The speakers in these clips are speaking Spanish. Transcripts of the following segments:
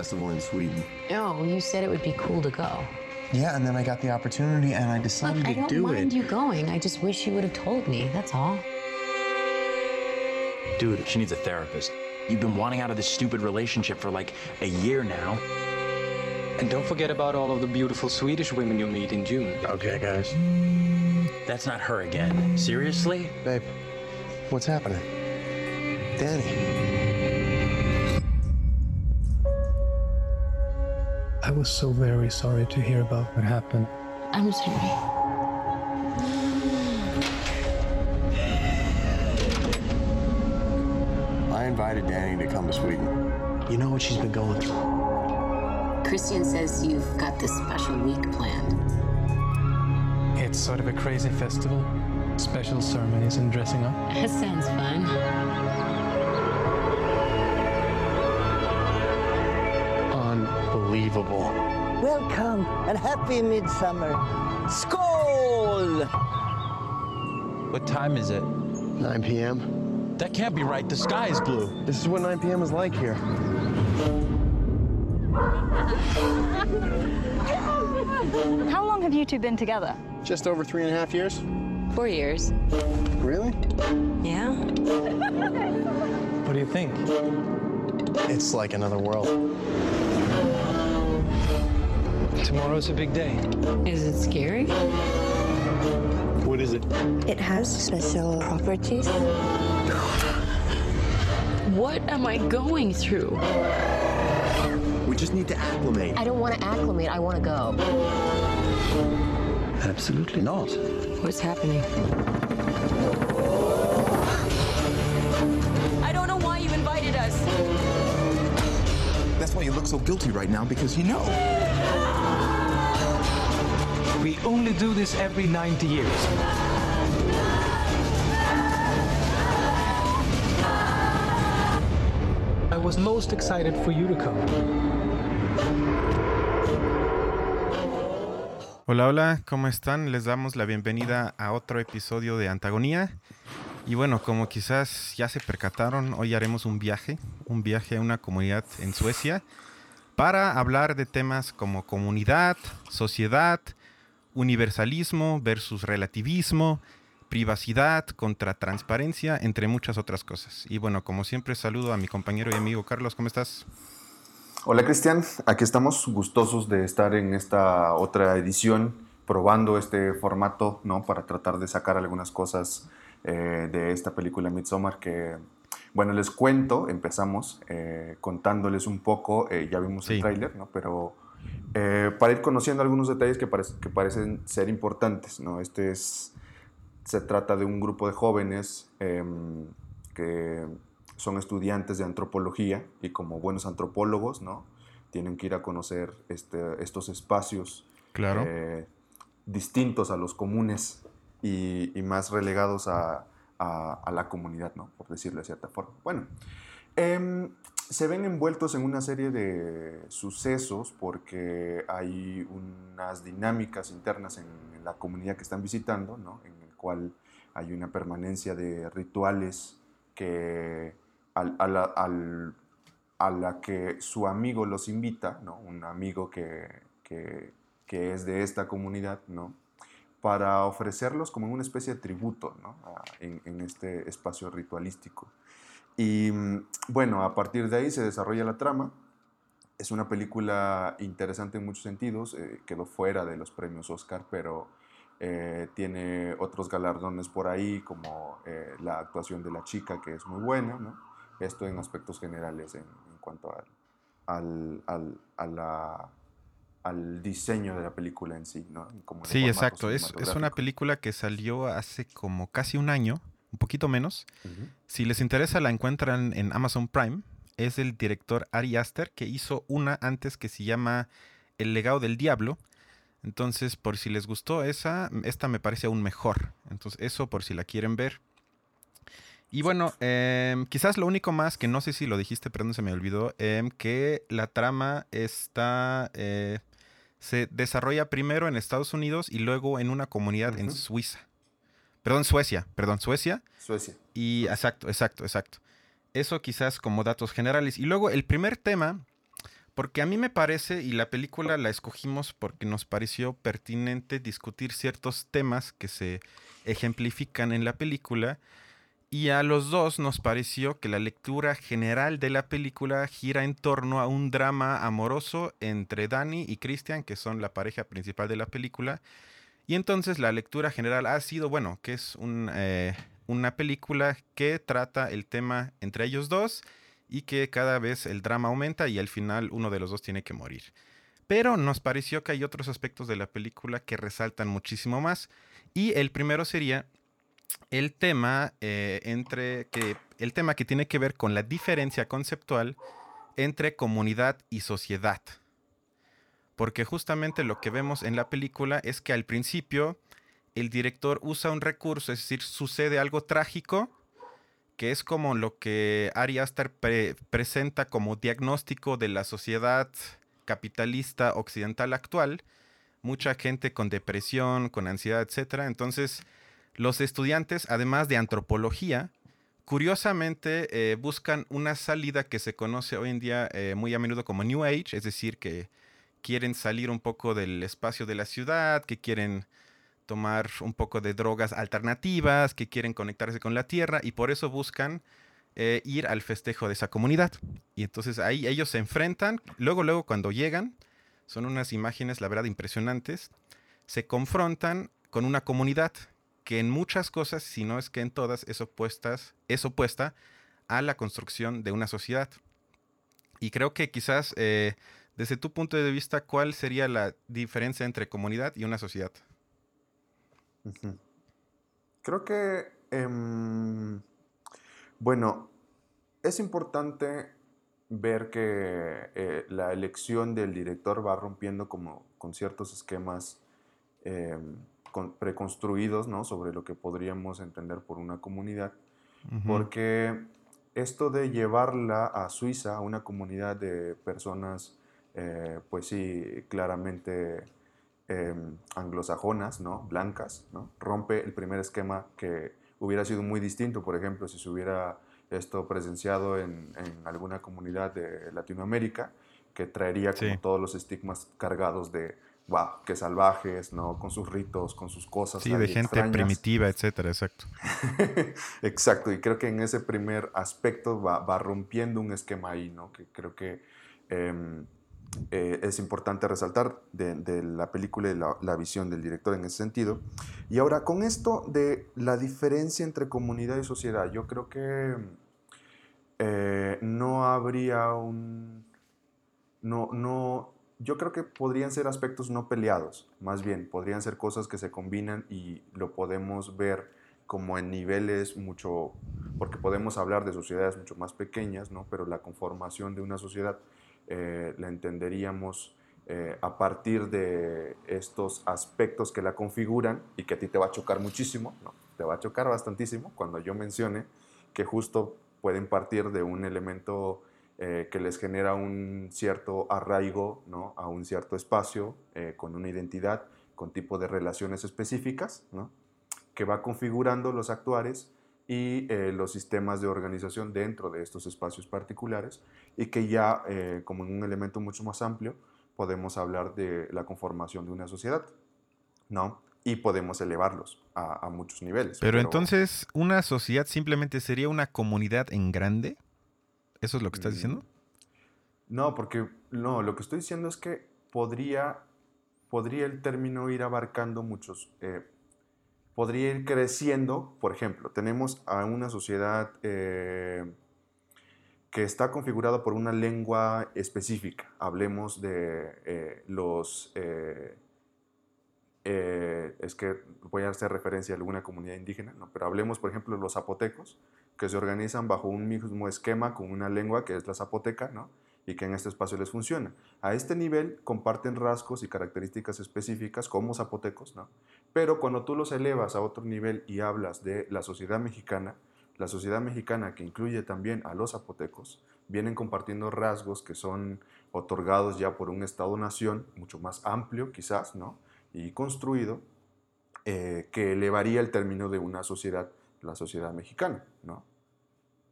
festival in Sweden. No, you said it would be cool to go. Yeah, and then I got the opportunity and I decided Look, I to don't do mind it. you going. I just wish you would have told me. That's all. Dude, she needs a therapist. You've been wanting out of this stupid relationship for like a year now. And don't forget about all of the beautiful Swedish women you'll meet in June. Okay, guys. That's not her again. Seriously? Babe, what's happening? Danny. Was so very sorry to hear about what happened. I'm sorry. I invited Danny to come to Sweden. You know what she's been going through. Christian says you've got this special week planned. It's sort of a crazy festival. Special ceremonies and dressing up. That sounds fun. Unbelievable. Welcome and happy midsummer. Skål! What time is it? 9 p.m. That can't be right. The sky is blue. This is what 9 p.m. is like here. How long have you two been together? Just over three and a half years. Four years. Really? Yeah? What do you think? It's like another world. Tomorrow's a big day. Is it scary? What is it? It has special properties. What am I going through? We just need to acclimate. I don't want to acclimate, I want to go. Absolutely not. What's happening? I don't know why you invited us. That's why you look so guilty right now because you know. We only do this every 90 years. I was most excited for you to come. Hola, hola, ¿cómo están? Les damos la bienvenida a otro episodio de Antagonía. Y bueno, como quizás ya se percataron, hoy haremos un viaje, un viaje a una comunidad en Suecia para hablar de temas como comunidad, sociedad, universalismo versus relativismo, privacidad contra transparencia, entre muchas otras cosas. Y bueno, como siempre, saludo a mi compañero y amigo Carlos, ¿cómo estás? Hola Cristian, aquí estamos gustosos de estar en esta otra edición, probando este formato, ¿no? Para tratar de sacar algunas cosas eh, de esta película Midsommar que, bueno, les cuento, empezamos eh, contándoles un poco, eh, ya vimos Sí. el tráiler, ¿no? Pero eh, para ir conociendo algunos detalles que, parec- que parecen ser importantes, ¿no? Este es, se trata de un grupo de jóvenes em, que son estudiantes de antropología y como buenos antropólogos, ¿no? Tienen que ir a conocer este, estos espacios Claro. eh, distintos a los comunes y, y más relegados a, a- a la comunidad, ¿no? Por decirlo de cierta forma. Bueno, em, se ven envueltos en una serie de sucesos porque hay unas dinámicas internas en, la comunidad que están visitando, ¿no? En el cual hay una permanencia de rituales que al- a, la, que su amigo los invita, ¿no? Un amigo que, que- que es de esta comunidad, ¿no? Para ofrecerlos como una especie de tributo, ¿no? En este espacio ritualístico. Y mm, bueno, a partir de ahí se desarrolla la trama. Es una película interesante en muchos sentidos, eh, quedó fuera de los premios Oscar, pero eh, tiene otros galardones por ahí, como eh, la actuación de la chica, que es muy buena, ¿no? Esto en aspectos generales en, en cuanto al, al, al- a la- al diseño de la película en sí, ¿no? Como Sí, exacto. Es, es una película que salió hace como casi un año, un poquito menos. Si les interesa, la encuentran en Amazon Prime. Es el director Ari Aster, que hizo una antes que se llama El legado del diablo. Entonces, por si les gustó esa, esta me parece aún mejor. Entonces, eso por si la quieren ver. Y bueno, em, quizás lo único más que no sé si lo dijiste, pero no se me olvidó, em, que la trama está eh, se desarrolla primero en Estados Unidos y luego en una comunidad en. Suiza. Perdón, Suecia, perdón, Suecia. Suecia. Y exacto, exacto, exacto. Eso quizás como datos generales. Y luego el primer tema, porque a mí me parece, y la película la escogimos porque nos pareció pertinente discutir ciertos temas que se ejemplifican en la película, y a los dos nos pareció que la lectura general de la película gira en torno a un drama amoroso entre Danny y Christian, que son la pareja principal de la película. Y entonces la lectura general ha sido, bueno, que es eh, una película que trata el tema entre ellos dos y que cada vez el drama aumenta y al final uno de los dos tiene que morir. Pero nos pareció que hay otros aspectos de la película que resaltan muchísimo más. Y el primero sería el tema eh, entre que el tema que tiene que ver con la diferencia conceptual entre comunidad y sociedad. Porque justamente lo que vemos en la película es que al principio el director usa un recurso, es decir, sucede algo trágico, que es como lo que Ari Aster presenta como diagnóstico de la sociedad capitalista occidental actual. Mucha gente con depresión, con ansiedad, etc. Entonces, los estudiantes, además de antropología, curiosamente eh, buscan una salida que se conoce hoy en día eh, muy a menudo como New Age, es decir, que quieren salir un poco del espacio de la ciudad, que quieren tomar un poco de drogas alternativas, que quieren conectarse con la tierra y por eso buscan eh, ir al festejo de esa comunidad. Y entonces ahí ellos se enfrentan, luego, luego cuando llegan, son unas imágenes, la verdad, impresionantes, se confrontan con una comunidad que en muchas cosas, si no es que en todas, es, opuestas, es opuesta a la construcción de una sociedad. Y creo que quizás, eh, desde tu punto de vista, ¿cuál sería la diferencia entre comunidad y una sociedad? Creo que, em, bueno, es importante ver que eh, la elección del director va rompiendo como con ciertos esquemas em, preconstruidos ¿no? sobre lo que podríamos entender por una comunidad, porque esto de llevarla a Suiza, a una comunidad de personas, eh, pues sí, claramente em, anglosajonas, ¿no? blancas, ¿no? rompe el primer esquema que hubiera sido muy distinto, por ejemplo, si se hubiera esto presenciado en, en alguna comunidad de Latinoamérica, que traería como todos los estigmas cargados de wow, qué salvajes, ¿no? Con sus ritos, con sus cosas. Sí, de gente primitiva, etcétera, exacto. exacto, y creo que en ese primer aspecto va, rompiendo un esquema ahí, ¿no? Que creo que em, eh, es importante resaltar de, la película y la, visión del director en ese sentido. Y ahora, con esto de la diferencia entre comunidad y sociedad, yo creo que eh, no habría un... No, no, yo creo que podrían ser aspectos no peleados, más bien, podrían ser cosas que se combinan y lo podemos ver como en niveles mucho, porque podemos hablar de sociedades mucho más pequeñas, ¿no? pero la conformación de una sociedad eh, la entenderíamos eh, a partir de estos aspectos que la configuran y que a ti te va a chocar muchísimo, ¿no? te va a chocar bastantísimo cuando yo mencione que justo pueden partir de un elemento eh, que les genera un cierto arraigo ¿no? a un cierto espacio, eh, con una identidad, con tipo de relaciones específicas, ¿no? que va configurando los actuares y eh, los sistemas de organización dentro de estos espacios particulares y que ya como en un elemento mucho más amplio podemos hablar de la conformación de una sociedad, ¿no? Y podemos elevarlos a, muchos niveles. pero, entonces, ¿una sociedad simplemente sería una comunidad en grande? ¿Eso es lo que estás diciendo? Mm, no, porque no, lo que estoy diciendo es que podría, podría el término ir abarcando muchos, eh, podría ir creciendo, por ejemplo, tenemos a una sociedad eh, que está configurada por una lengua específica, hablemos de eh, los... es que voy a hacer referencia a alguna comunidad indígena, ¿no? pero hablemos, por ejemplo, de los zapotecos, que se organizan bajo un mismo esquema con una lengua que es la zapoteca, ¿no? Y que en este espacio les funciona. A este nivel comparten rasgos y características específicas como zapotecos, ¿no? pero cuando tú los elevas a otro nivel y hablas de la sociedad mexicana, la sociedad mexicana que incluye también a los zapotecos, vienen compartiendo rasgos que son otorgados ya por un Estado-nación mucho más amplio quizás, ¿no? y construido, eh, que elevaría el término de una sociedad, la sociedad mexicana, ¿no?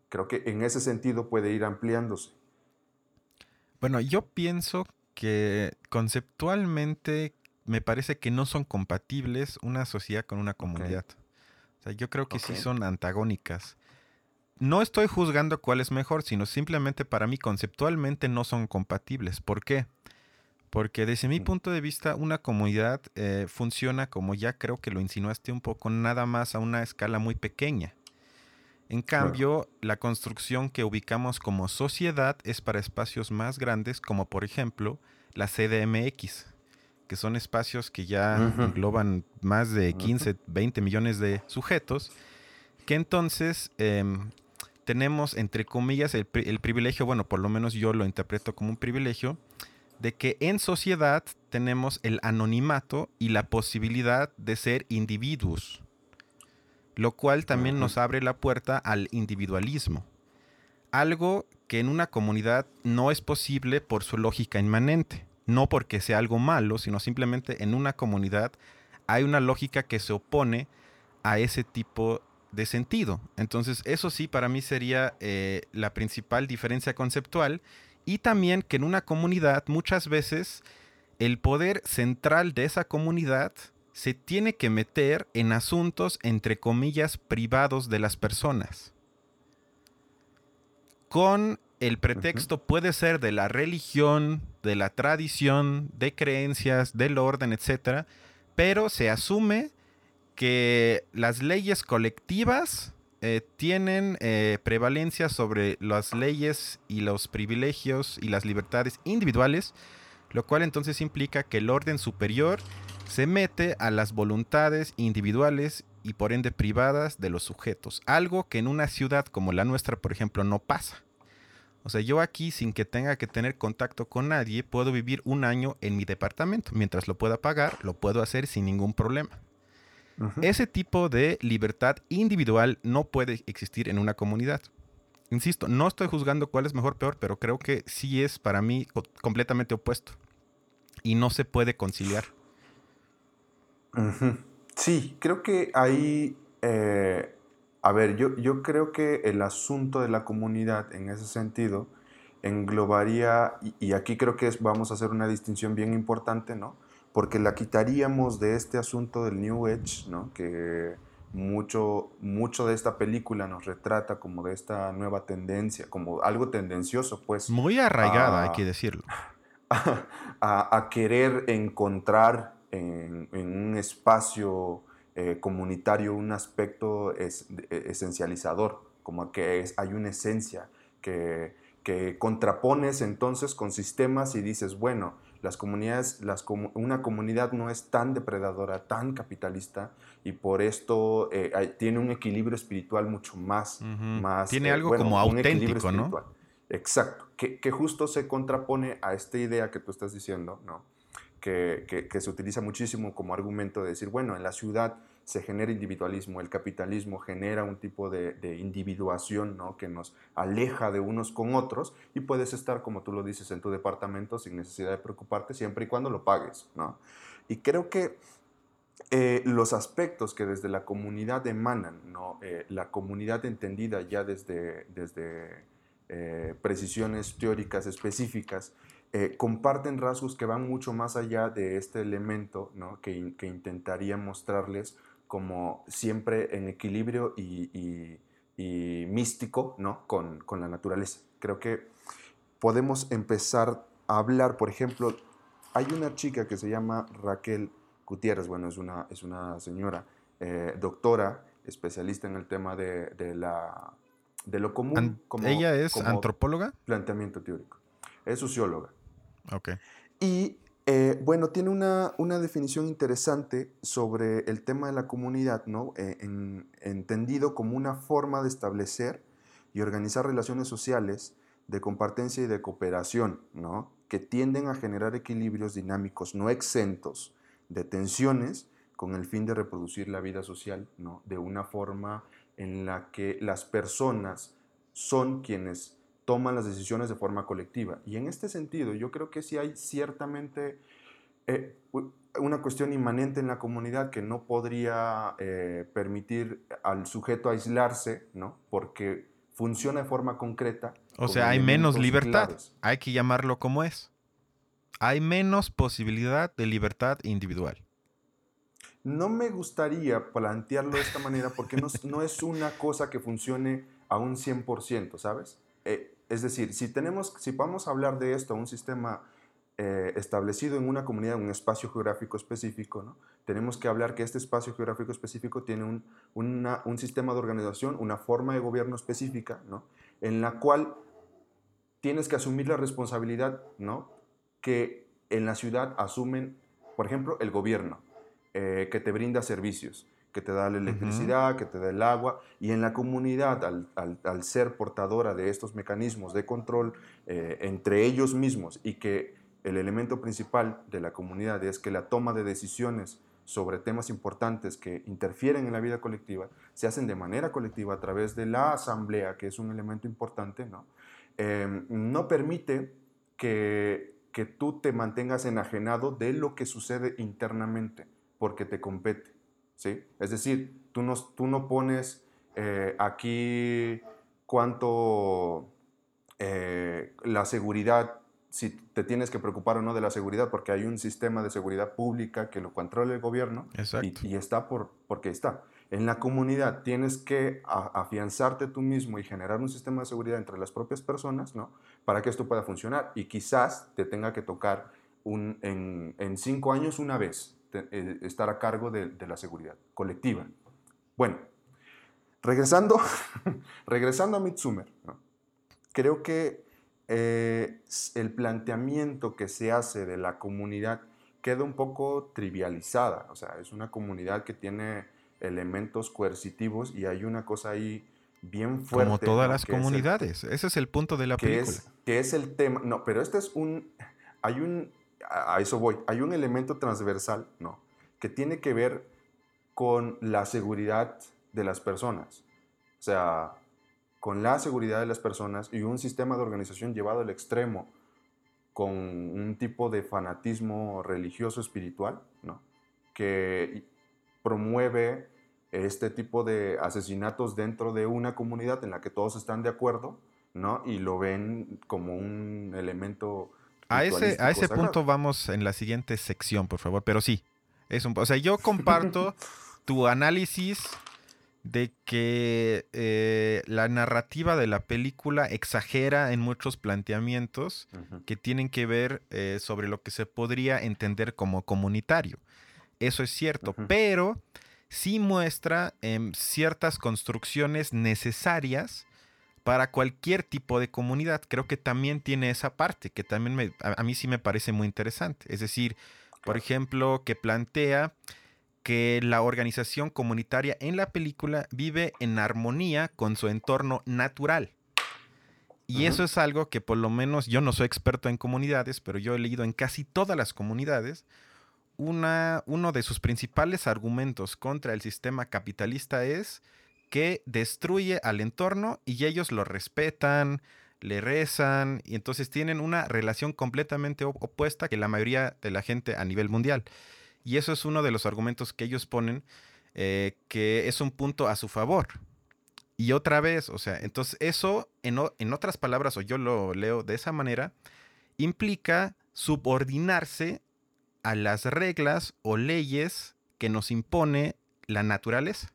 Creo que en ese sentido puede ir ampliándose. Bueno, yo pienso que conceptualmente me parece que no son compatibles una sociedad con una comunidad. O sea, yo creo que sí son antagónicas. No estoy juzgando cuál es mejor, sino simplemente para mí conceptualmente no son compatibles. ¿Por qué? Porque desde mi punto de vista una comunidad eh, funciona como ya creo que lo insinuaste un poco, nada más a una escala muy pequeña. En cambio, la construcción que ubicamos como sociedad es para espacios más grandes, como por ejemplo la CDMX, que son espacios que ya engloban más de 15, 20 millones de sujetos, que entonces em, tenemos, entre comillas, el, pri- el privilegio, bueno, por lo menos yo lo interpreto como un privilegio, de que en sociedad tenemos el anonimato y la posibilidad de ser individuos, lo cual también nos abre la puerta al individualismo. Algo que en una comunidad no es posible por su lógica inmanente, no porque sea algo malo, sino simplemente en una comunidad hay una lógica que se opone a ese tipo de sentido. Entonces, eso sí, para mí sería eh, la principal diferencia conceptual. Y también que en una comunidad muchas veces el poder central de esa comunidad se tiene que meter en asuntos, entre comillas, privados de las personas. Con el pretexto puede ser de la religión, de la tradición, de creencias, del orden, etc. Pero se asume que las leyes colectivas eh, tienen eh, prevalencia sobre las leyes y los privilegios y las libertades individuales, lo cual entonces implica que el orden superior se mete a las voluntades individuales y por ende privadas de los sujetos, algo que en una ciudad como la nuestra, por ejemplo, no pasa. O sea, yo aquí sin que tenga que tener contacto con nadie, puedo vivir un año en mi departamento. Mientras lo pueda pagar, lo puedo hacer sin ningún problema. Ese tipo de libertad individual no puede existir en una comunidad. Insisto, no estoy juzgando cuál es mejor o peor, pero creo que sí es para mí co- completamente opuesto. Y no se puede conciliar. Sí, creo que ahí, eh, a ver, yo, yo creo que el asunto de la comunidad en ese sentido englobaría, y, y aquí creo que es- vamos a hacer una distinción bien importante, ¿no? Porque la quitaríamos de este asunto del New Age, ¿no? Que mucho, mucho de esta película nos retrata como de esta nueva tendencia, como algo tendencioso, pues. Muy arraigada, hay que decirlo. a, a querer encontrar en, en un espacio eh, comunitario un aspecto es- e- esencializador, como que es, hay una esencia que, que contrapones entonces con sistemas y dices, bueno, las comunidades, las una comunidad no es tan depredadora, tan capitalista, y por esto eh, hay- tiene un equilibrio espiritual mucho más, más Tiene eh, algo bueno, como auténtico, ¿no? Exacto, que, que justo se contrapone a esta idea que tú estás diciendo, ¿no? Que, que- que se utiliza muchísimo como argumento de decir, bueno, en la ciudad se genera individualismo, el capitalismo genera un tipo de, de individuación, ¿no? Que nos aleja de unos con otros y puedes estar, como tú lo dices, en tu departamento sin necesidad de preocuparte siempre y cuando lo pagues, ¿no? Y creo que eh, los aspectos que desde la comunidad emanan, ¿no? Eh, la comunidad entendida ya desde, desde eh, precisiones teóricas específicas, eh, comparten rasgos que van mucho más allá de este elemento ¿no? que, que intentaría mostrarles como siempre en equilibrio y, y- y místico ¿no? con, con la naturaleza. Creo que podemos empezar a hablar, por ejemplo, hay una chica que se llama Raquel Gutiérrez, bueno, es una, es una señora eh, doctora, especialista en el tema de, de la, de lo común. Como- ¿Ella es como antropóloga? Planteamiento teórico. Es socióloga. Ok. Y eh, bueno, tiene una, una definición interesante sobre el tema de la comunidad, ¿no? Eh, en- entendido como una forma de establecer y organizar relaciones sociales de compartencia y de cooperación, ¿no? Que tienden a generar equilibrios dinámicos no exentos de tensiones con el fin de reproducir la vida social, ¿no? De una forma en la que las personas son quienes toman las decisiones de forma colectiva. Y en este sentido, yo creo que sí hay ciertamente eh, una cuestión inmanente en la comunidad que no podría eh, permitir al sujeto aislarse, ¿no? Porque funciona de forma concreta. O sea, hay menos libertad. claves. Hay que llamarlo como es. Hay menos posibilidad de libertad individual. No me gustaría plantearlo de esta manera porque no, es- no es una cosa que funcione a un 100%, ¿sabes? Eh, es decir, si, tenemos, si vamos a hablar de esto, un sistema eh, establecido en una comunidad, en un espacio geográfico específico, ¿no? tenemos que hablar que este espacio geográfico específico tiene un, un sistema de organización, una forma de gobierno específica, ¿no? en la cual tienes que asumir la responsabilidad ¿no? que en la ciudad asumen, por ejemplo, el gobierno, eh, que te brinda servicios, que te da la electricidad, que te da el agua, y en la comunidad, al, al- al ser portadora de estos mecanismos de control eh, entre ellos mismos y que el elemento principal de la comunidad es que la toma de decisiones sobre temas importantes que interfieren en la vida colectiva se hacen de manera colectiva a través de la asamblea, que es un elemento importante, ¿no? Eh, no permite que, que tú te mantengas enajenado de lo que sucede internamente, porque te compete, ¿sí? Es decir, tú no, tú no pones eh, aquí cuánto eh, la seguridad, si te tienes que preocupar o no de la seguridad, porque hay un sistema de seguridad pública que lo controla el gobierno y, y está por, porque está. En la comunidad tienes que afianzarte tú mismo y generar un sistema de seguridad entre las propias personas, ¿no? Para que esto pueda funcionar. Y quizás te tenga que tocar un, en, en cinco años una vez te- eh, estar a cargo de, de la seguridad colectiva. Bueno, regresando, regresando a Midsommar, ¿no? creo que eh, el planteamiento que se hace de la comunidad queda un poco trivializada. O sea, es una comunidad que tiene elementos coercitivos y hay una cosa ahí bien fuerte. Como todas ¿no? las que es el- comunidades. Ese es el punto de la que película. es, que es el tema. No, pero este es un. Hay un. A eso voy. Hay un elemento transversal, ¿no? Que tiene que ver con la seguridad de las personas. O sea, con la seguridad de las personas y un sistema de organización llevado al extremo con un tipo de fanatismo religioso espiritual, ¿no? Que promueve este tipo de asesinatos dentro de una comunidad en la que todos están de acuerdo, ¿no? Y lo ven como un elemento A ese, a ese sagrado. punto vamos en la siguiente sección, por favor. Pero sí, es un, o sea, yo comparto tu análisis de que eh, la narrativa de la película exagera en muchos planteamientos que tienen que ver eh, sobre lo que se podría entender como comunitario. Eso es cierto, pero sí muestra em, ciertas construcciones necesarias para cualquier tipo de comunidad. Creo que también tiene esa parte, que también me- a, a mí sí me parece muy interesante. Es decir, por ejemplo, que plantea que la organización comunitaria en la película vive en armonía con su entorno natural. Y eso es algo que por lo menos yo no soy experto en comunidades, pero yo he leído en casi todas las comunidades. Una, uno de sus principales argumentos contra el sistema capitalista es que destruye al entorno y ellos lo respetan, le rezan y entonces tienen una relación completamente op- opuesta que la mayoría de la gente a nivel mundial. Y eso es uno de los argumentos que ellos ponen, eh, que es un punto a su favor. Y otra vez, o sea, entonces eso, en, en otras palabras, o yo lo leo de esa manera, implica subordinarse a las reglas o leyes que nos impone la naturaleza.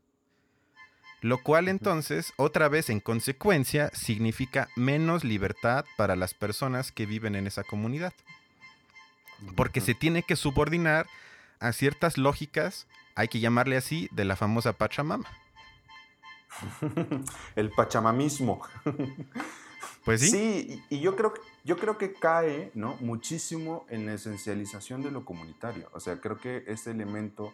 Lo cual entonces, otra vez en consecuencia, significa menos libertad para las personas que viven en esa comunidad. Porque se tiene que subordinar a ciertas lógicas, hay que llamarle así, de la famosa Pachamama. El pachamamismo. Pues sí. Sí, y yo creo, que- yo creo que cae ¿no? muchísimo en la esencialización de lo comunitario. O sea, creo que ese elemento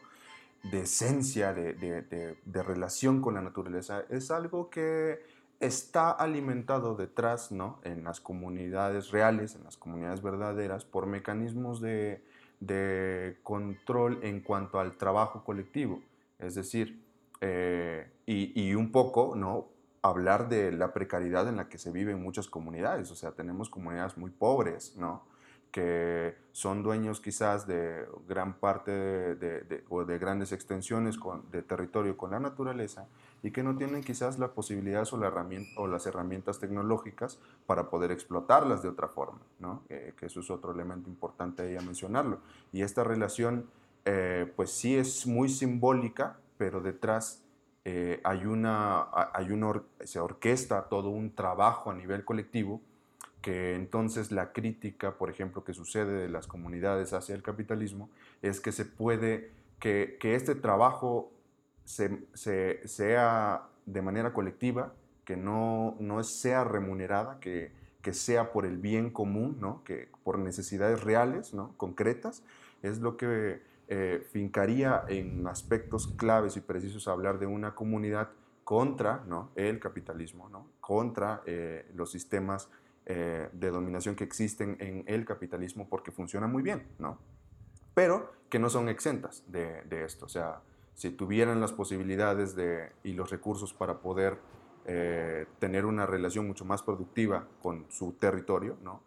de esencia, de, de- de- relación con la naturaleza, es algo que está alimentado detrás, ¿no? En las comunidades reales, en las comunidades verdaderas, por mecanismos de, de control en cuanto al trabajo colectivo. Es decir, eh, y, y un poco, ¿no? hablar de la precariedad en la que se vive en muchas comunidades. O sea, tenemos comunidades muy pobres, ¿no? Que son dueños quizás de gran parte de, de, o de grandes extensiones con, de territorio con la naturaleza y que no tienen quizás la posibilidad o, la o las herramientas tecnológicas para poder explotarlas de otra forma, ¿no? Eh, que eso es otro elemento importante ahí a mencionarlo. Y esta relación, eh, pues sí es muy simbólica, pero detrás eh, hay una, hay una, se orquesta todo un trabajo a nivel colectivo que entonces la crítica, por ejemplo, que sucede de las comunidades hacia el capitalismo, es que se puede, que, este trabajo se, se, sea de manera colectiva, que no, sea remunerada, que, que, sea por el bien común, ¿no? que por necesidades reales, ¿no? concretas, es lo que eh, fincaría en aspectos claves y precisos hablar de una comunidad contra ¿no? el capitalismo, ¿no? contra eh, los sistemas eh, de dominación que existen en el capitalismo porque funciona muy bien, ¿no? Pero que no son exentas de, esto. O sea, si tuvieran las posibilidades de, y los recursos para poder eh, tener una relación mucho más productiva con su territorio, ¿no?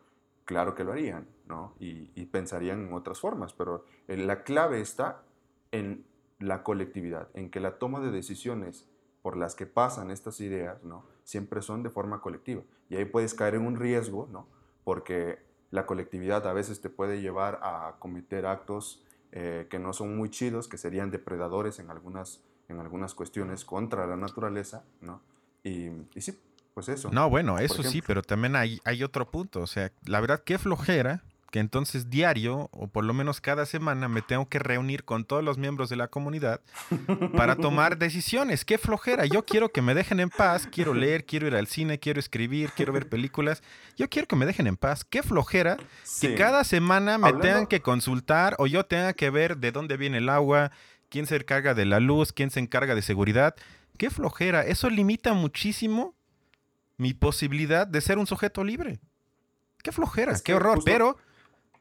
Claro que lo harían, ¿no? Y, pensarían en otras formas, pero la clave está en la colectividad, en que la toma de decisiones por las que pasan estas ideas, ¿no? siempre son de forma colectiva. Y ahí puedes caer en un riesgo, ¿no? Porque la colectividad a veces te puede llevar a cometer actos eh, que no son muy chidos, que serían depredadores en algunas, en algunas cuestiones contra la naturaleza, ¿no? Y, y sí, pues eso. No, bueno, eso sí, pero también hay, hay otro punto. O sea, la verdad, qué flojera que entonces diario o por lo menos cada semana me tengo que reunir con todos los miembros de la comunidad para tomar decisiones. Qué flojera. Yo quiero que me dejen en paz, quiero leer, quiero ir al cine, quiero escribir, quiero ver películas. Yo quiero que me dejen en paz. Qué flojera que cada semana me tengan que consultar o yo tenga que ver de dónde viene el agua, quién se encarga de la luz, quién se encarga de seguridad. Qué flojera. Eso limita muchísimo mi posibilidad de ser un sujeto libre. Qué flojera, qué horror. Pero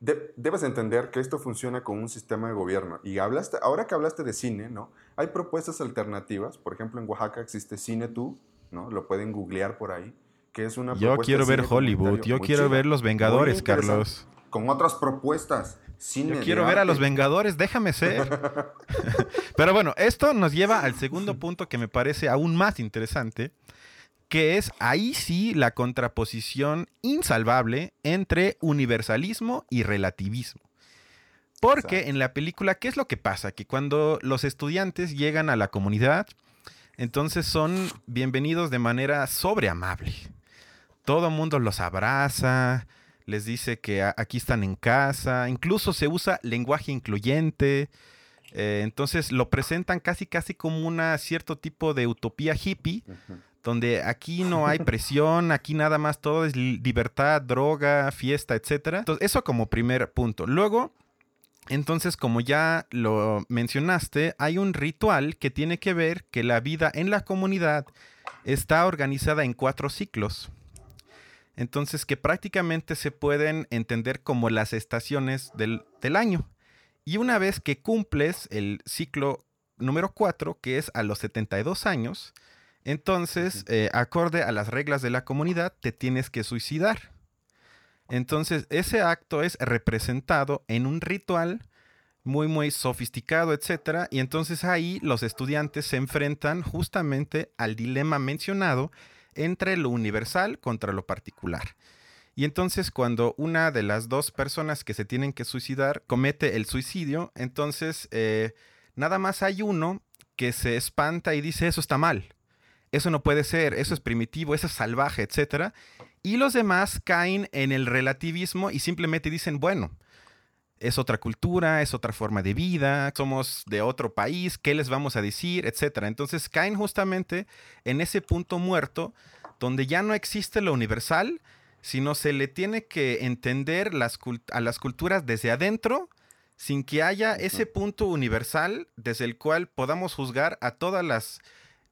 debes entender que esto funciona con un sistema de gobierno. Y hablaste, ahora que hablaste de cine, ¿no? Hay propuestas alternativas. Por ejemplo, en Oaxaca existe Cine Tú, ¿no? Lo pueden googlear por ahí. Que es una Yo quiero ver Hollywood. Yo quiero ver Los Vengadores, Carlos. Con otras propuestas. Cine Yo quiero ver a los Vengadores, déjame ser. Pero bueno, esto nos lleva al segundo punto que me parece aún más interesante, que es ahí sí la contraposición insalvable entre universalismo y relativismo. Porque en la película, ¿qué es lo que pasa? Que cuando los estudiantes llegan a la comunidad, entonces son bienvenidos de manera sobreamable. Todo el mundo los abraza, les dice que aquí están en casa, incluso se usa lenguaje incluyente. Eh, entonces lo presentan casi casi como una cierto tipo de utopía hippie, donde aquí no hay presión, aquí nada más todo es libertad, droga, fiesta, etc. Entonces, eso como primer punto. Luego, entonces, como ya lo mencionaste, hay un ritual que tiene que ver que la vida en la comunidad está organizada en cuatro ciclos. Entonces, que prácticamente se pueden entender como las estaciones del, del año. Y una vez que cumples el ciclo número 4, que es a los 72 años, entonces, eh, acorde a las reglas de la comunidad, te tienes que suicidar. Entonces, ese acto es representado en un ritual muy, muy sofisticado, etc. Y entonces ahí los estudiantes se enfrentan justamente al dilema mencionado entre lo universal contra lo particular. Y entonces cuando una de las dos personas que se tienen que suicidar comete el suicidio, entonces eh, nada más hay uno que se espanta y dice eso está mal eso no puede ser, eso es primitivo, eso es salvaje, etc. Y los demás caen en el relativismo y simplemente dicen, bueno, es otra cultura, es otra forma de vida, somos de otro país, ¿qué les vamos a decir? Etcétera. Entonces caen justamente en ese punto muerto donde ya no existe lo universal, sino se le tiene que entender las a las culturas desde adentro sin que haya ese punto universal desde el cual podamos juzgar a todas las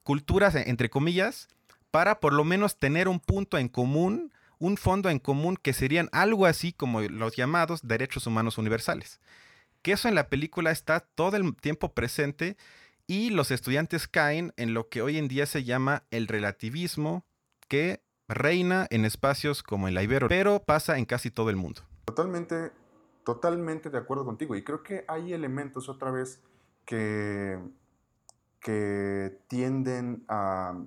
culturas, entre comillas, para por lo menos tener un punto en común, un fondo en común que serían algo así como los llamados derechos humanos universales. Que eso en la película está todo el tiempo presente y los estudiantes caen en lo que hoy en día se llama el relativismo que reina en espacios como el Ibero, pero pasa en casi todo el mundo. Totalmente totalmente de acuerdo contigo. Y creo que hay elementos otra vez que, que tienden a,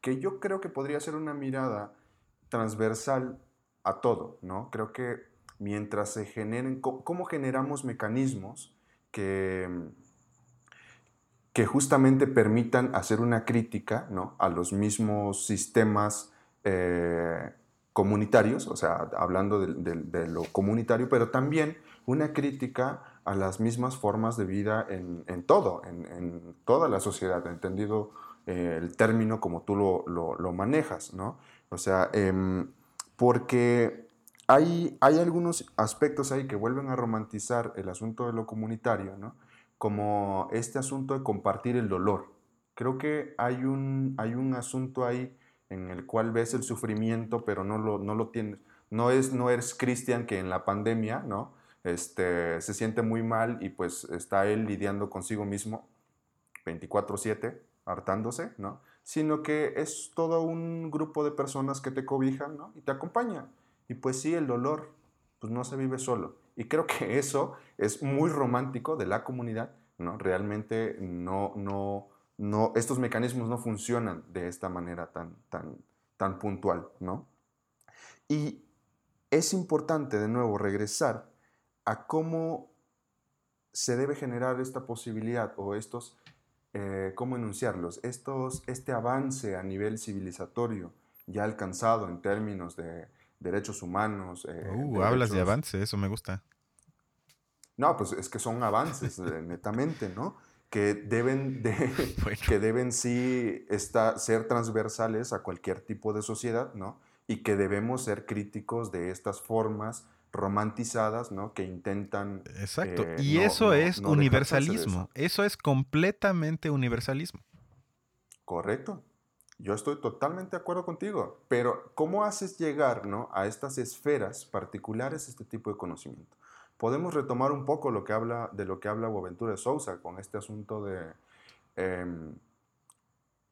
que yo creo que podría ser una mirada transversal a todo, ¿no? Creo que mientras se generen, ¿cómo generamos mecanismos que, que justamente permitan hacer una crítica ¿no? a los mismos sistemas eh, comunitarios, o sea, hablando de lo comunitario, pero también una crítica a las mismas formas de vida en, todo, en, toda la sociedad, entendido eh, el término como tú lo, lo- lo manejas, ¿no? O sea, em, porque hay, hay algunos aspectos ahí que vuelven a romantizar el asunto de lo comunitario, ¿no? Como este asunto de compartir el dolor. Creo que hay un, hay un asunto ahí en el cual ves el sufrimiento, pero no lo, no lo tienes. No, es, no eres Cristian que en la pandemia, ¿no? Este, se siente muy mal y pues está él lidiando consigo mismo 24/7, hartándose, ¿no? Sino que es todo un grupo de personas que te cobijan, ¿no? Y te acompañan. Y pues sí, el dolor, pues no se vive solo. Y creo que eso es muy romántico de la comunidad, ¿no? Realmente no, no, no, estos mecanismos no funcionan de esta manera tan, tan, tan puntual, ¿no? Y es importante de nuevo regresar a cómo se debe generar esta posibilidad o estos, eh, ¿cómo enunciarlos? Estos, este avance a nivel civilizatorio ya alcanzado en términos de derechos humanos. eh, Uh, hablas de avance, eso me gusta. no, pues es que son avances, eh, netamente, ¿no? Que deben, de, que deben sí esta- ser transversales a cualquier tipo de sociedad, ¿no? Y que debemos ser críticos de estas formas romantizadas, ¿no? Que intentan... Exacto. eh, y no- eso no- es no universalismo. eso. Eso es completamente universalismo. Correcto. Yo estoy totalmente de acuerdo contigo. Pero, ¿cómo haces llegar ¿no? a estas esferas particulares este tipo de conocimiento? Podemos retomar un poco lo que habla, de lo que habla Boaventura de Sousa con este asunto de em,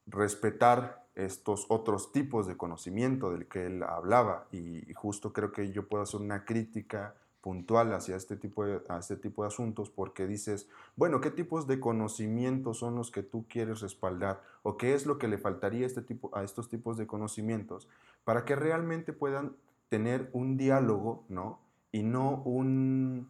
respetar estos otros tipos de conocimiento del que él hablaba. Y, justo creo que yo puedo hacer una crítica puntual hacia este tipo de, este tipo de asuntos porque dices, bueno, ¿qué tipos de conocimientos son los que tú quieres respaldar? ¿O qué es lo que le faltaría este tipo, a estos tipos de conocimientos para que realmente puedan tener un diálogo, ¿no? Y no un,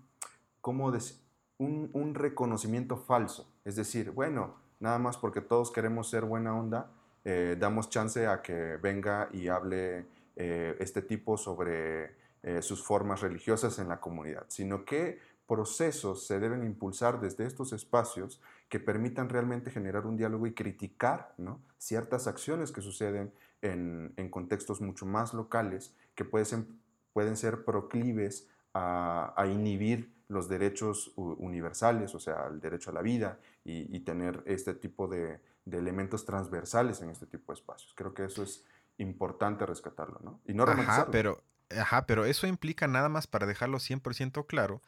¿cómo decir? Un reconocimiento falso. Es decir, bueno, nada más porque todos queremos ser buena onda, eh, damos chance a que venga y hable eh, este tipo sobre eh, sus formas religiosas en la comunidad, sino que procesos se deben impulsar desde estos espacios que permitan realmente generar un diálogo y criticar ciertas acciones que suceden en, contextos mucho más locales que pueden ser, proclives a, inhibir los derechos universales, o sea, el derecho a la vida y tener este tipo de, de elementos transversales en este tipo de espacios. Creo que eso es importante rescatarlo, ¿no? Y no Ajá, pero, ajá, pero eso implica nada más para dejarlo 100% claro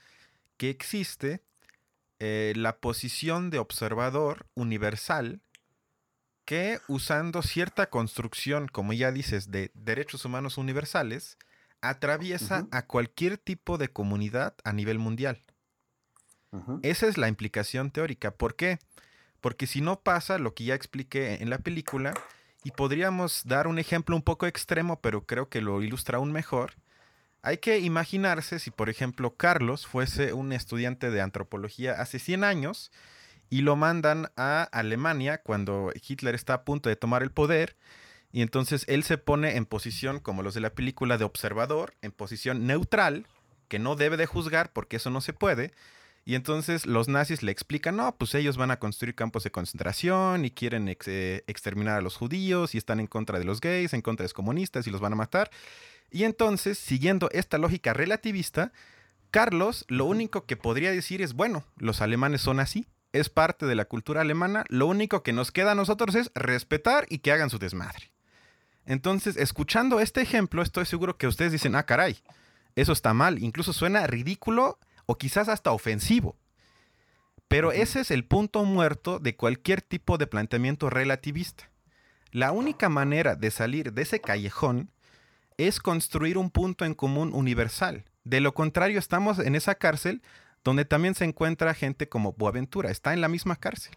que existe eh, la posición de observador universal que usando cierta construcción, como ya dices, de derechos humanos universales, atraviesa a cualquier tipo de comunidad a nivel mundial. Esa es la implicación teórica. ¿Por qué? Porque si no pasa lo que ya expliqué en la película, y podríamos dar un ejemplo un poco extremo, pero creo que lo ilustra aún mejor, hay que imaginarse si, por ejemplo, Carlos fuese un estudiante de antropología hace 100 años y lo mandan a Alemania cuando Hitler está a punto de tomar el poder, y entonces él se pone en posición, como los de la película, de observador, en posición neutral, que no debe de juzgar porque eso no se puede, y entonces los nazis le explican, no, pues ellos van a construir campos de concentración y quieren ex- eh, exterminar a los judíos y están en contra de los gays, en contra de los comunistas y los van a matar. Y entonces, siguiendo esta lógica relativista, Carlos lo único que podría decir es, bueno, los alemanes son así, es parte de la cultura alemana, lo único que nos queda a nosotros es respetar y que hagan su desmadre. Entonces, escuchando este ejemplo, estoy seguro que ustedes dicen, ah, caray, eso está mal, incluso suena ridículo o quizás hasta ofensivo. Pero ese es el punto muerto de cualquier tipo de planteamiento relativista. La única manera de salir de ese callejón es construir un punto en común universal. De lo contrario, estamos en esa cárcel donde también se encuentra gente como Boaventura, está en la misma cárcel.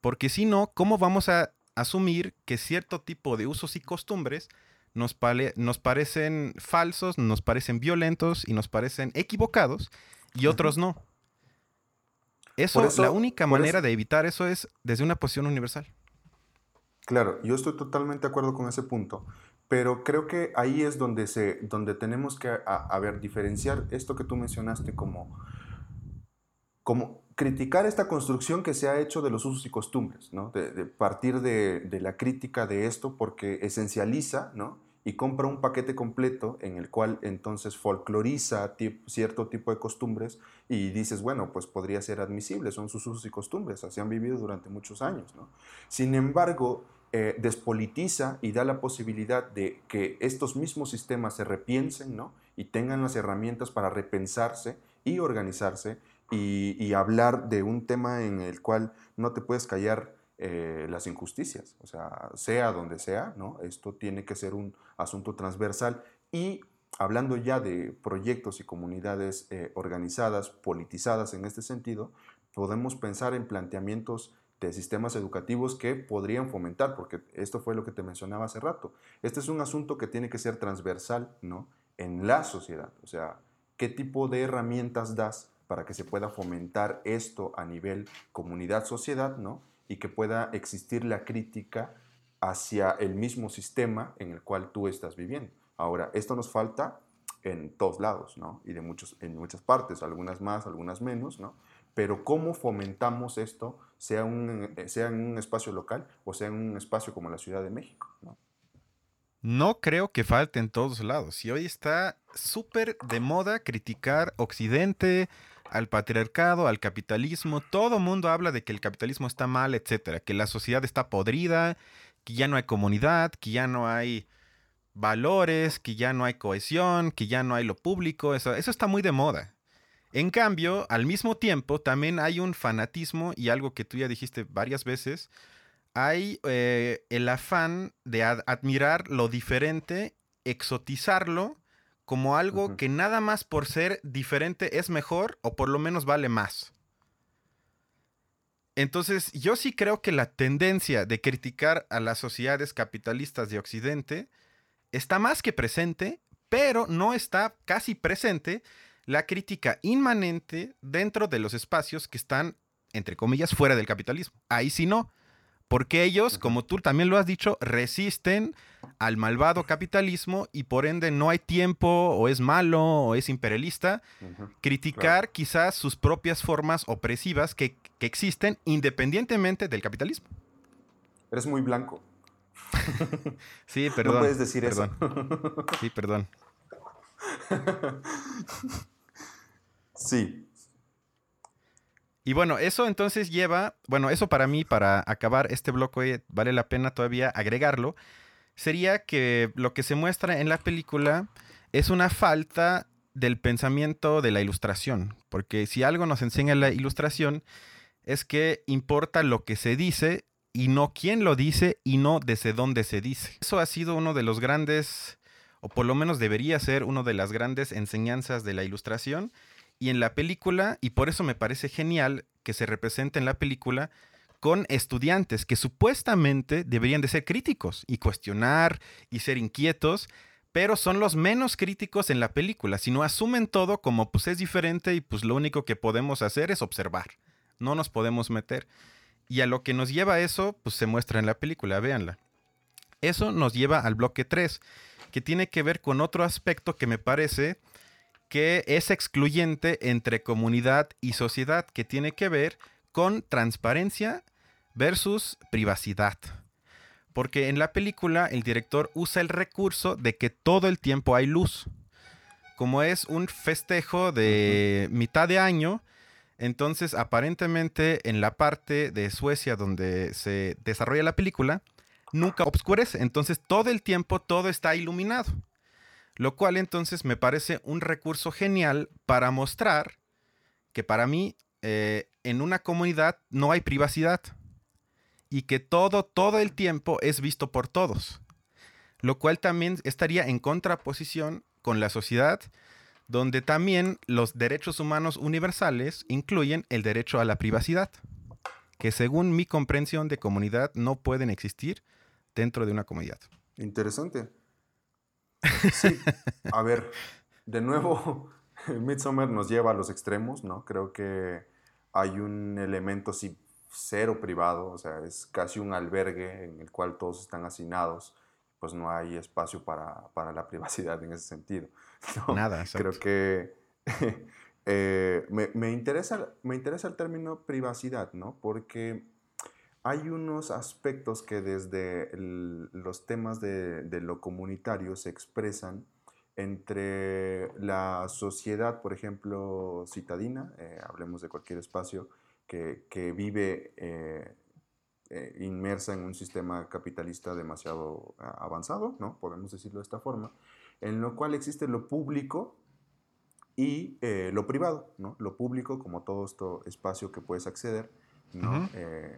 Porque si no, ¿cómo vamos a asumir que cierto tipo de usos y costumbres nos, nos parecen falsos, nos parecen violentos y nos parecen equivocados y otros no? Eso, eso la única manera eso, de evitar eso es desde una posición universal. Claro, yo estoy totalmente de acuerdo con ese punto, pero creo que ahí es donde, se, donde tenemos que, a, a ver, diferenciar esto que tú mencionaste como, como criticar esta construcción que se ha hecho de los usos y costumbres, ¿no? de, de partir de, de, la crítica de esto porque esencializa ¿no? Y compra un paquete completo en el cual entonces folcloriza cierto tipo de costumbres y dices, bueno, pues podría ser admisible, son sus usos y costumbres, así han vivido durante muchos años. ¿no? Sin embargo, eh, despolitiza y da la posibilidad de que estos mismos sistemas se repiensen ¿no? y tengan las herramientas para repensarse y organizarse y, hablar de un tema en el cual no te puedes callar eh, las injusticias, o sea, sea donde sea, ¿no? Esto tiene que ser un asunto transversal y hablando ya de proyectos y comunidades eh, organizadas, politizadas en este sentido, podemos pensar en planteamientos de sistemas educativos que podrían fomentar, porque esto fue lo que te mencionaba hace rato. Este es un asunto que tiene que ser transversal, ¿no? En la sociedad, o sea, ¿qué tipo de herramientas das para que se pueda fomentar esto a nivel comunidad-sociedad, ¿no? Y que pueda existir la crítica hacia el mismo sistema en el cual tú estás viviendo. Ahora, esto nos falta en todos lados, ¿no? Y de muchos, en muchas partes, algunas más, algunas menos, ¿no? Pero cómo fomentamos esto, sea, un, sea en un espacio local o sea en un espacio como la Ciudad de México, ¿no? No creo que falte en todos lados. Y hoy está súper de moda criticar Occidente, al patriarcado, al capitalismo. Todo mundo habla de que el capitalismo está mal, etcétera, que la sociedad está podrida, que ya no hay comunidad, que ya no hay valores, que ya no hay cohesión, que ya no hay lo público. Eso, está muy de moda. En cambio, al mismo tiempo, también hay un fanatismo y algo que tú ya dijiste varias veces. Hay eh, el afán de ad admirar lo diferente, exotizarlo como algo uh -huh. que nada más por ser diferente es mejor o por lo menos vale más. Entonces, yo sí creo que la tendencia de criticar a las sociedades capitalistas de Occidente está más que presente, pero no está casi presente la crítica inmanente dentro de los espacios que están, entre comillas, fuera del capitalismo. Ahí sí no. Porque ellos, como tú también lo has dicho, resisten al malvado capitalismo y por ende no hay tiempo o es malo o es imperialista uh -huh, criticar claro. quizás sus propias formas opresivas que, que, existen independientemente del capitalismo. Eres muy blanco. sí, perdón. No puedes decir perdón. eso. sí, perdón. sí, y bueno, eso entonces lleva, bueno, eso para mí, para acabar este bloque, vale la pena todavía agregarlo, sería que lo que se muestra en la película es una falta del pensamiento de la ilustración, porque si algo nos enseña la ilustración es que importa lo que se dice y no quién lo dice y no desde dónde se dice. Eso ha sido uno de los grandes, o por lo menos debería ser una de las grandes enseñanzas de la ilustración, y en la película, y por eso me parece genial que se represente en la película con estudiantes que supuestamente deberían de ser críticos y cuestionar y ser inquietos, pero son los menos críticos en la película, sino asumen todo como pues es diferente y pues lo único que podemos hacer es observar, no nos podemos meter. Y a lo que nos lleva eso, pues se muestra en la película, véanla. Eso nos lleva al bloque 3, que tiene que ver con otro aspecto que me parece que es excluyente entre comunidad y sociedad, que tiene que ver con transparencia versus privacidad. Porque en la película el director usa el recurso de que todo el tiempo hay luz. Como es un festejo de mitad de año, entonces aparentemente en la parte de Suecia donde se desarrolla la película, nunca oscurece. Entonces todo el tiempo todo está iluminado. Lo cual entonces me parece un recurso genial para mostrar que para mí eh, en una comunidad no hay privacidad y que todo, todo el tiempo es visto por todos. Lo cual también estaría en contraposición con la sociedad donde también los derechos humanos universales incluyen el derecho a la privacidad, que según mi comprensión de comunidad no pueden existir dentro de una comunidad. Interesante. Sí, a ver, de nuevo, Midsommar nos lleva a los extremos, ¿no? Creo que hay un elemento sí, cero privado, o sea, es casi un albergue en el cual todos están hacinados, pues no hay espacio para, para la privacidad en ese sentido. ¿no? Nada, exacto. Creo que eh, me, me, interesa, me interesa el término privacidad, ¿no? Porque hay unos aspectos que desde el- los temas de, de lo comunitario se expresan entre la sociedad, por ejemplo, citadina, eh, hablemos de cualquier espacio que, que vive eh, eh, inmersa en un sistema capitalista demasiado ah, avanzado, ¿no? Podemos decirlo de esta forma, en lo cual existe lo público y eh, lo privado, ¿no? Lo público como todo esto espacio que puedes acceder, ¿no? Eh,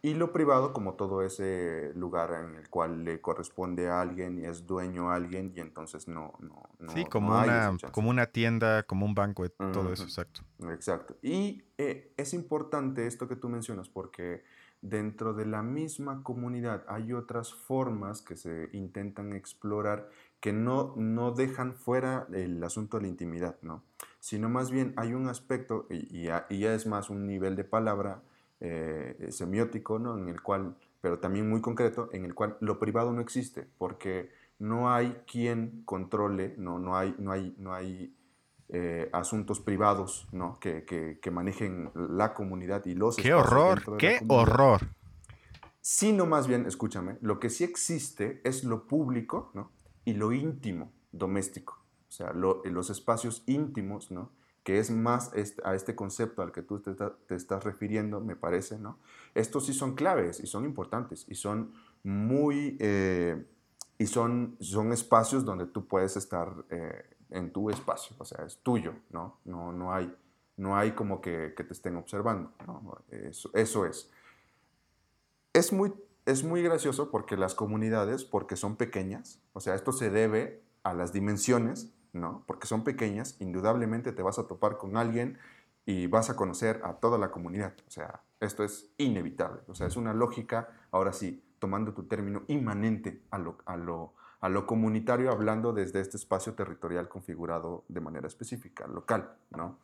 y lo privado como todo ese lugar en el cual le corresponde a alguien y es dueño a alguien y entonces no, no, no sí, como, no una, como una tienda, como un banco, todo eso, exacto. Exacto. Y eh, es importante esto que tú mencionas porque dentro de la misma comunidad hay otras formas que se intentan explorar que no, no dejan fuera el asunto de la intimidad, ¿no? Sino más bien hay un aspecto, y, y y ya es más un nivel de palabra eh, semiótico, ¿no? En el cual, pero también muy concreto, en el cual lo privado no existe, porque no hay quien controle, no, no hay, no hay, no hay eh, asuntos privados ¿no? que, que- que manejen la comunidad y los ¡Qué horror! ¡Qué horror! Sino más bien, escúchame, lo que sí existe es lo público ¿no? y lo íntimo doméstico. O sea, lo- los espacios íntimos, ¿no? Que es más este- a este concepto al que tú te, está- te estás refiriendo, me parece, ¿no? Estos sí son claves y son importantes y son muy... eh, y son, son espacios donde tú puedes estar eh, en tu espacio, o sea, es tuyo, ¿no? No, no, hay, no hay como que, te estén observando. Eso, eso es. Es muy, es muy gracioso porque las comunidades, porque son pequeñas, o sea, esto se debe a las dimensiones, ¿no? Porque son pequeñas, indudablemente te vas a topar con alguien y vas a conocer a toda la comunidad. O sea, esto es inevitable. O sea, es una lógica, ahora sí, tomando tu término, inmanente a lo, a lo, a lo comunitario, hablando desde este espacio territorial configurado de manera específica, local, ¿no?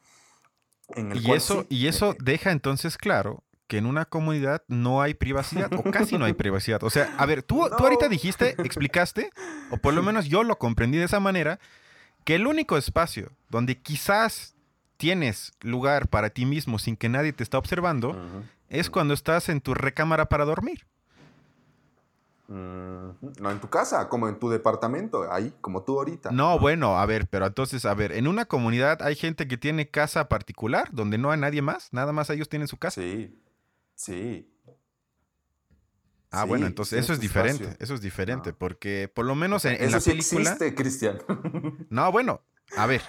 En el Y cual eso, sí, y eso deja entonces claro que en una comunidad no hay privacidad o casi no hay privacidad. O sea, a ver, tú, tú ahorita dijiste, explicaste, o por lo menos yo lo comprendí de esa manera, que el único espacio donde quizás tienes lugar para ti mismo sin que nadie te está observando es cuando estás en tu recámara para dormir. No en tu casa, como en tu departamento, ahí, como tú ahorita. No, bueno, a ver, pero entonces, a ver, en una comunidad hay gente que tiene casa particular donde no hay nadie más, nada más ellos tienen su casa. Sí, sí. Ah, Sí, bueno, entonces eso es diferente, espacio. eso es diferente, porque por lo menos en, en Eso la sí película... existe, Cristian. No, bueno, a ver,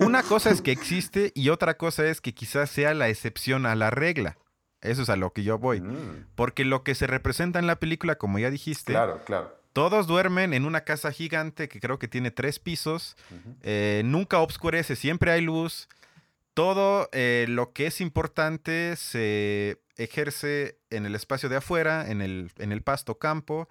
una cosa es que existe y otra cosa es que quizás sea la excepción a la regla. Eso es a lo que yo voy. Mm, Porque lo que se representa en la película, como ya dijiste, claro, claro. todos duermen en una casa gigante que creo que tiene tres pisos, eh, nunca oscurece, siempre hay luz. Todo eh, lo que es importante se ejerce en el espacio de afuera, en el, en el pasto campo.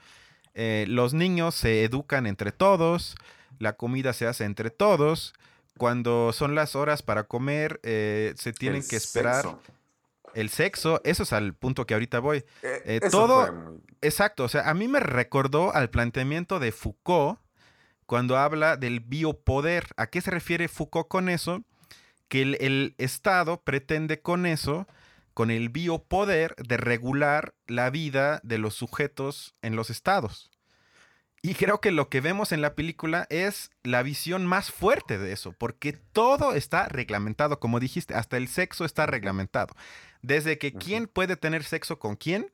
Eh, los niños se educan entre todos, la comida se hace entre todos. Cuando son las horas para comer, eh, se tienen El que esperar sexo. el sexo. Eso es al punto que ahorita voy. Eh, eso todo- fue muy- Exacto, o sea, a mí me recordó al planteamiento de Foucault cuando habla del biopoder. ¿A qué se refiere Foucault con eso? Que el, el Estado pretende con eso, con el biopoder, de regular la vida de los sujetos en los estados. Y creo que lo que vemos en la película es la visión más fuerte de eso, porque todo está reglamentado, como dijiste, hasta el sexo está reglamentado. Desde que quién puede tener sexo con quién,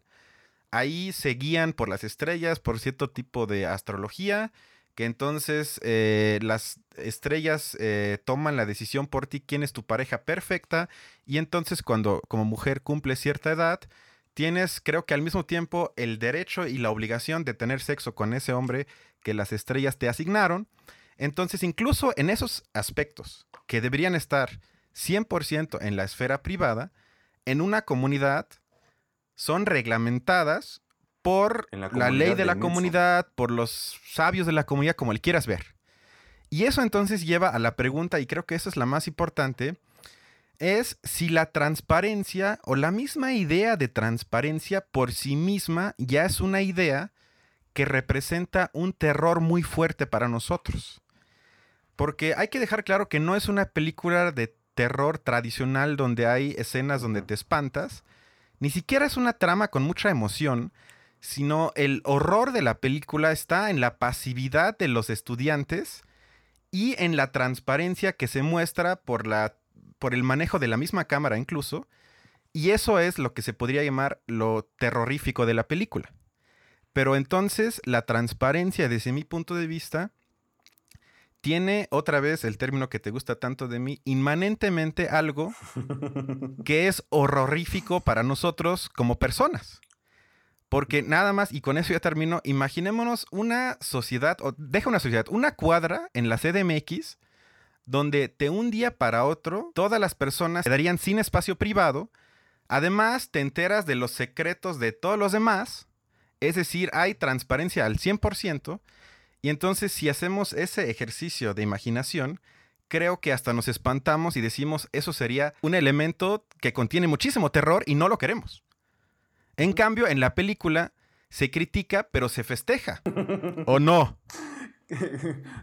ahí se guían por las estrellas, por cierto tipo de astrología, que entonces eh, las estrellas eh, toman la decisión por ti quién es tu pareja perfecta, y entonces cuando como mujer cumple cierta edad, tienes creo que al mismo tiempo el derecho y la obligación de tener sexo con ese hombre que las estrellas te asignaron. Entonces, incluso en esos aspectos que deberían estar 100% en la esfera privada, en una comunidad son reglamentadas por la la, ley de la comunidad, por los sabios de la comunidad, como le quieras ver. Y eso entonces lleva a la pregunta, y creo que esa es la más importante, es si la transparencia o la misma idea de transparencia por sí misma ya es una idea que representa un terror muy fuerte para nosotros. Porque hay que dejar claro que no es una película de terror tradicional donde hay escenas donde te espantas, ni siquiera es una trama con mucha emoción, sino el horror de la película está en la pasividad de los estudiantes y en la transparencia que se muestra por, la, por el manejo de la misma cámara incluso, y eso es lo que se podría llamar lo terrorífico de la película. Pero entonces la transparencia desde mi punto de vista tiene otra vez el término que te gusta tanto de mí, inmanentemente algo que es horrorífico para nosotros como personas. Porque nada más, y con eso ya termino, imaginémonos una sociedad, o deja una sociedad, una cuadra en la CDMX, donde de un día para otro todas las personas quedarían sin espacio privado. Además, te enteras de los secretos de todos los demás. Es decir, hay transparencia al 100%. Y entonces, si hacemos ese ejercicio de imaginación, creo que hasta nos espantamos y decimos, eso sería un elemento que contiene muchísimo terror y no lo queremos. En cambio, en la película se critica, pero se festeja. ¿O no?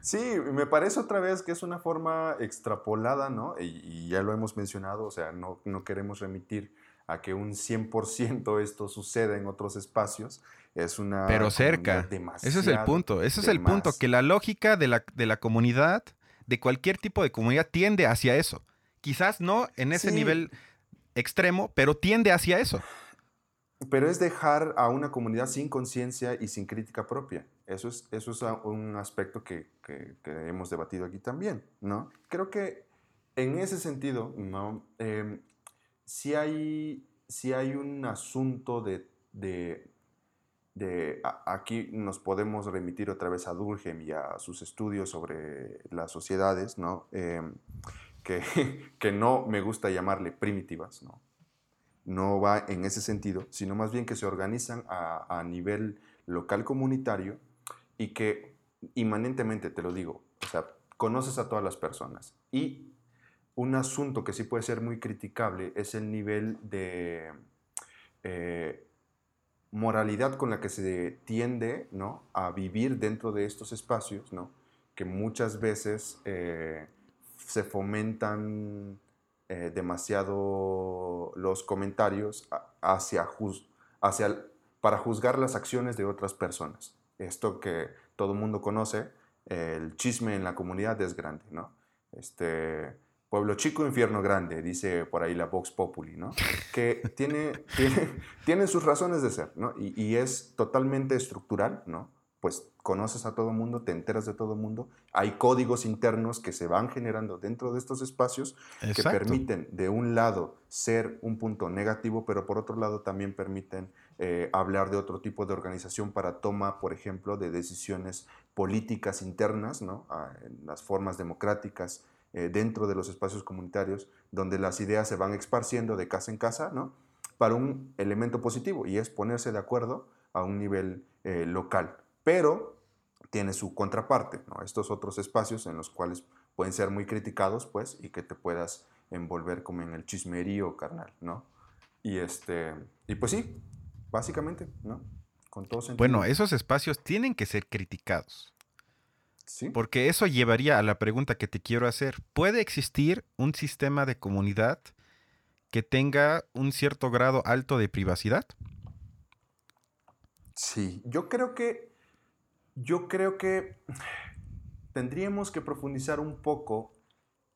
Sí, me parece otra vez que es una forma extrapolada, ¿no? Y, y ya lo hemos mencionado, o sea, no, no queremos remitir a que un 100% esto suceda en otros espacios. Es una... Pero cerca. Ese es el punto. Ese es el punto. Que la lógica de la, de la comunidad, de cualquier tipo de comunidad, tiende hacia eso. Quizás no en ese Sí. nivel extremo, pero tiende hacia eso. Pero es dejar a una comunidad sin conciencia y sin crítica propia. Eso es, eso es un aspecto que, que- hemos debatido aquí también, ¿no? Creo que en ese sentido, ¿no? Em, sí, hay, sí hay un asunto de... de- aquí nos podemos remitir otra vez a Durkheim y a sus estudios sobre las sociedades, ¿no? Em, que, que no me gusta llamarle primitivas, ¿no? No va en ese sentido, sino más bien que se organizan a, nivel local comunitario y que inmanentemente, te lo digo, o sea, conoces a todas las personas. Y un asunto que sí puede ser muy criticable es el nivel de eh, moralidad con la que se tiende ¿no? a vivir dentro de estos espacios, ¿no? que muchas veces eh, se fomentan eh, demasiado los comentarios hacia, hacia para juzgar las acciones de otras personas. Esto que todo el mundo conoce, el chisme en la comunidad es grande, ¿no? Este, pueblo chico, infierno grande, dice por ahí la Vox Populi, ¿no? Que tiene, tiene, tiene sus razones de ser, ¿no? Y, y es totalmente estructural, ¿no? Pues conoces a todo el mundo, te enteras de todo el mundo, hay códigos internos que se van generando dentro de estos espacios que permiten, de un lado, ser un punto negativo, pero por otro lado también permiten eh, hablar de otro tipo de organización para toma, por ejemplo, de decisiones políticas internas, ¿no? Ah, en las formas democráticas eh, dentro de los espacios comunitarios, donde las ideas se van esparciendo de casa en casa, ¿no? Para un elemento positivo, y es ponerse de acuerdo a un nivel eh, local. Pero tiene su contraparte, ¿no? Estos otros espacios en los cuales pueden ser muy criticados, pues, y que te puedas envolver como en el chismerío carnal, ¿no? Y este, y pues sí, básicamente, ¿no? Con todo sentido. Bueno, esos espacios tienen que ser criticados. Sí. Porque eso llevaría a la pregunta que te quiero hacer. ¿Puede existir un sistema de comunidad que tenga un cierto grado alto de privacidad? Sí, yo creo que, yo creo que tendríamos que profundizar un poco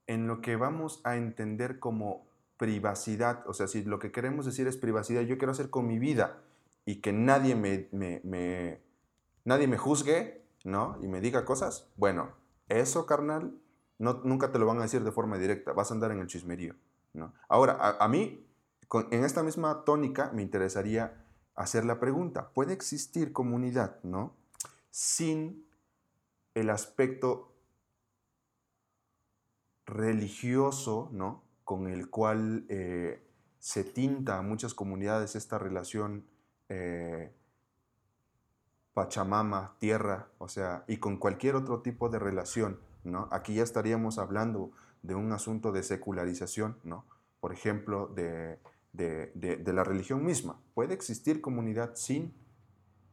en lo que vamos a entender como privacidad. O sea, si lo que queremos decir es privacidad, yo quiero hacer con mi vida y que nadie me, nadie me juzgue, ¿no? Y me diga cosas. Bueno, eso, carnal, no, nunca te lo van a decir de forma directa. Vas a andar en el chismerío, ¿no? Ahora, a, mí, en esta misma tónica, me interesaría hacer la pregunta, ¿puede existir comunidad, no? Sin el aspecto religioso, ¿no? Con el cual eh, se tinta a muchas comunidades esta relación eh, Pachamama, tierra, o sea, y con cualquier otro tipo de relación, ¿no? Aquí ya estaríamos hablando de un asunto de secularización, ¿no? Por ejemplo, de, la religión misma. Puede existir comunidad sin,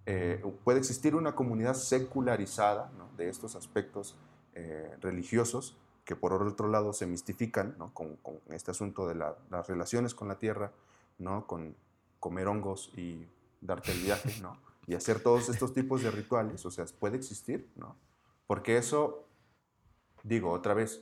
eh, puede existir una comunidad secularizada de estos aspectos eh, religiosos que por otro lado se mistifican con, este asunto de las relaciones con la tierra, ¿no? con comer hongos y darte el viaje, ¿no? y hacer todos estos tipos de rituales, o sea, puede existir, ¿no? Porque eso, digo otra vez,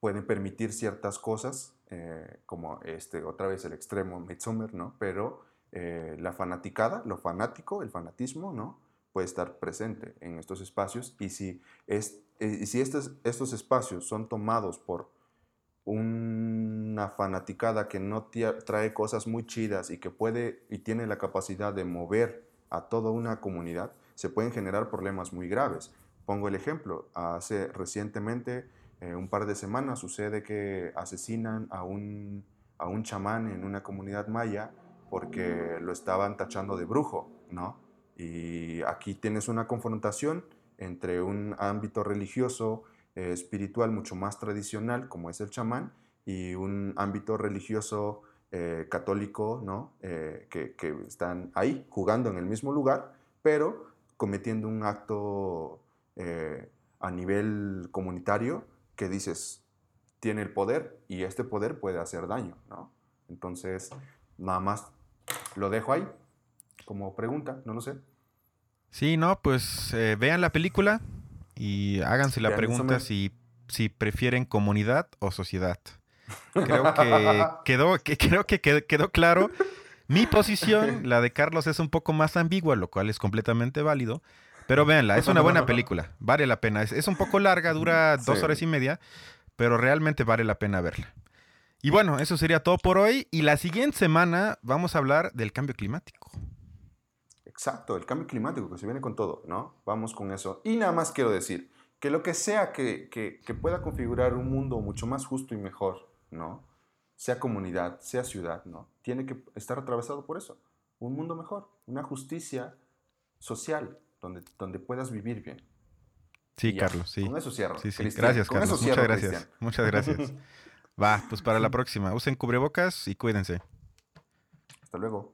pueden permitir ciertas cosas, eh, como este, otra vez el extremo Midsummer, ¿no? Pero eh, la fanaticada, lo fanático, el fanatismo, ¿no? Puede estar presente en estos espacios y si, es, eh, y si estos, estos espacios son tomados por una fanaticada que no trae cosas muy chidas y que puede y tiene la capacidad de mover a toda una comunidad, se pueden generar problemas muy graves. Pongo el ejemplo, hace recientemente, eh, un par de semanas, sucede que asesinan a un, a un chamán en una comunidad maya porque lo estaban tachando de brujo, ¿no? Y aquí tienes una confrontación entre un ámbito religioso eh, espiritual mucho más tradicional, como es el chamán, y un ámbito religioso eh, católico, ¿no? Eh, que, están ahí, jugando en el mismo lugar, pero cometiendo un acto a nivel comunitario que dices, tiene el poder y este poder puede hacer daño, ¿no? Entonces, nada más lo dejo ahí como pregunta, no lo sé. Sí, no, pues vean la película, y háganse la pregunta si, si prefieren comunidad o sociedad. Creo que quedó, que, creo que quedó, claro. Mi posición, la de Carlos, es un poco más ambigua, lo cual es completamente válido. Pero véanla, es una buena película, vale la pena. Es, un poco larga, dura dos horas y media, pero realmente vale la pena verla. Y bueno, eso sería todo por hoy. Y la siguiente semana vamos a hablar del cambio climático. Exacto, el cambio climático que se viene con todo, ¿no? Vamos con eso. Y nada más quiero decir que lo que sea que, que, pueda configurar un mundo mucho más justo y mejor, ¿no? Sea comunidad, sea ciudad, ¿no? Tiene que estar atravesado por eso. Un mundo mejor, una justicia social donde, donde puedas vivir bien. Sí, Carlos, sí. Con eso cierro. Sí, sí. Gracias, Carlos. Muchas gracias. Muchas gracias. Va, pues para la próxima. Usen cubrebocas y cuídense. Hasta luego.